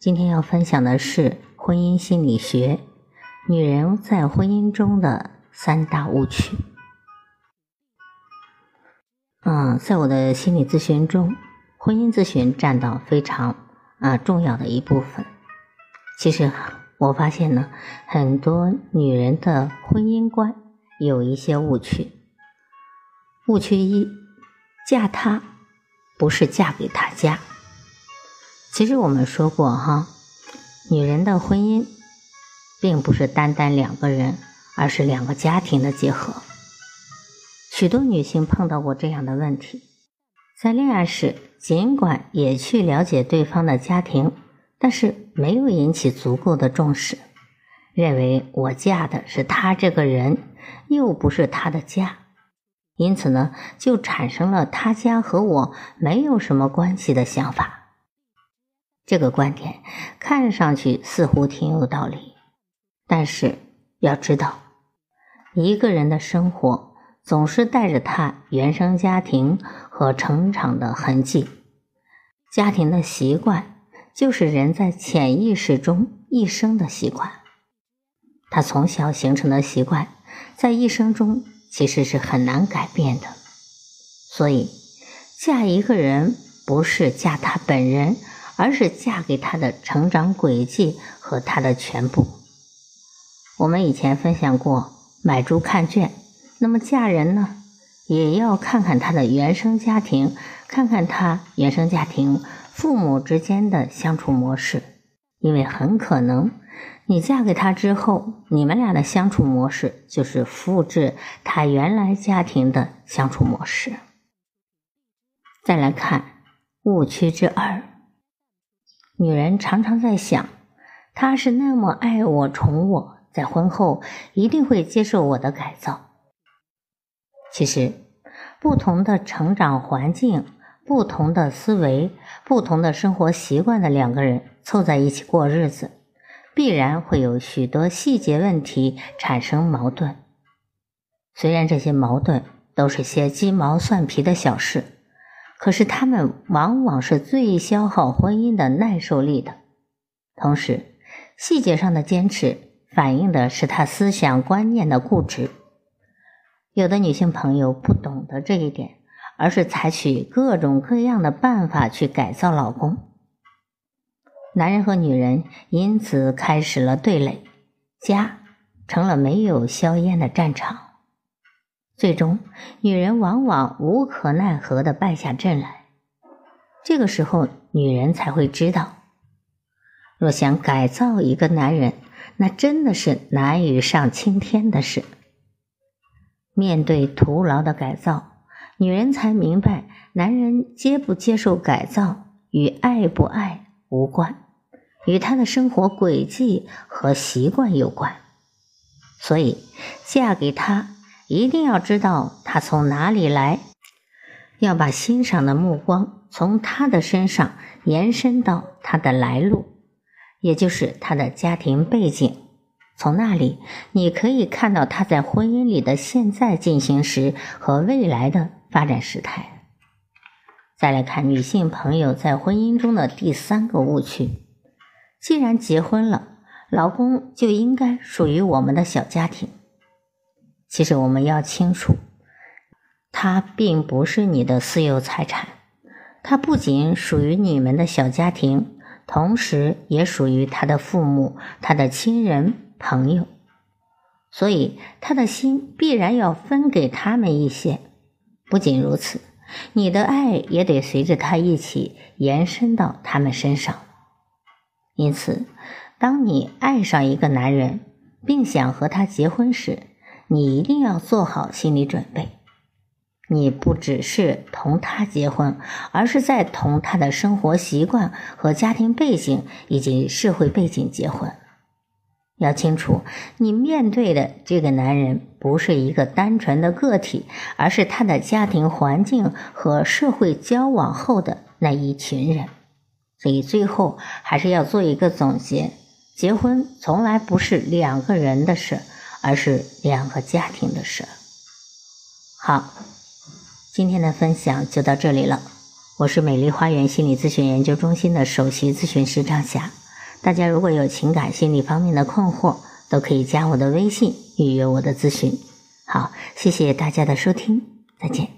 今天要分享的是婚姻心理学，女人在婚姻中的三大误区。嗯，在我的心理咨询中，婚姻咨询占到非常啊重要的一部分。其实我发现呢，很多女人的婚姻观有一些误区。误区一：嫁他不是嫁给他家。其实我们说过哈，女人的婚姻并不是单单两个人，而是两个家庭的结合。许多女性碰到过这样的问题，在恋爱时尽管也去了解对方的家庭，但是没有引起足够的重视，认为我嫁的是他这个人，又不是他的家，因此呢，就产生了他家和我没有什么关系的想法。这个观点看上去似乎挺有道理，但是要知道，一个人的生活总是带着他原生家庭和成长的痕迹。家庭的习惯就是人在潜意识中一生的习惯。他从小形成的习惯，在一生中其实是很难改变的。所以，嫁一个人不是嫁他本人。而是嫁给他的成长轨迹和他的全部。我们以前分享过买猪看圈，那么嫁人呢，也要看看他的原生家庭，看看他原生家庭父母之间的相处模式，因为很可能你嫁给他之后，你们俩的相处模式就是复制他原来家庭的相处模式。再来看误区之二。女人常常在想，他是那么爱我、宠我，在婚后一定会接受我的改造。其实，不同的成长环境、不同的思维、不同的生活习惯的两个人凑在一起过日子，必然会有许多细节问题产生矛盾。虽然这些矛盾都是些鸡毛蒜皮的小事。可是，他们往往是最消耗婚姻的耐受力的。同时，细节上的坚持反映的是他思想观念的固执。有的女性朋友不懂得这一点，而是采取各种各样的办法去改造老公。男人和女人因此开始了对垒，家成了没有硝烟的战场。最终，女人往往无可奈何的败下阵来。这个时候，女人才会知道，若想改造一个男人，那真的是难于上青天的事。面对徒劳的改造，女人才明白，男人接不接受改造与爱不爱无关，与他的生活轨迹和习惯有关。所以，嫁给他。一定要知道他从哪里来，要把欣赏的目光从他的身上延伸到他的来路，也就是他的家庭背景。从那里，你可以看到他在婚姻里的现在进行时和未来的发展时态。再来看女性朋友在婚姻中的第三个误区：既然结婚了，老公就应该属于我们的小家庭。其实我们要清楚，他并不是你的私有财产，他不仅属于你们的小家庭，同时也属于他的父母、他的亲人、朋友，所以他的心必然要分给他们一些。不仅如此，你的爱也得随着他一起延伸到他们身上。因此，当你爱上一个男人，并想和他结婚时，你一定要做好心理准备，你不只是同他结婚，而是在同他的生活习惯和家庭背景以及社会背景结婚。要清楚，你面对的这个男人不是一个单纯的个体，而是他的家庭环境和社会交往后的那一群人。所以最后还是要做一个总结：结婚从来不是两个人的事，而是两个家庭的事。好。今天的分享就到这里了，我是美丽花园心理咨询研究中心的首席咨询师张霞。大家如果有情感心理方面的困惑，都可以加我的微信预约我的咨询。好，谢谢大家的收听，再见。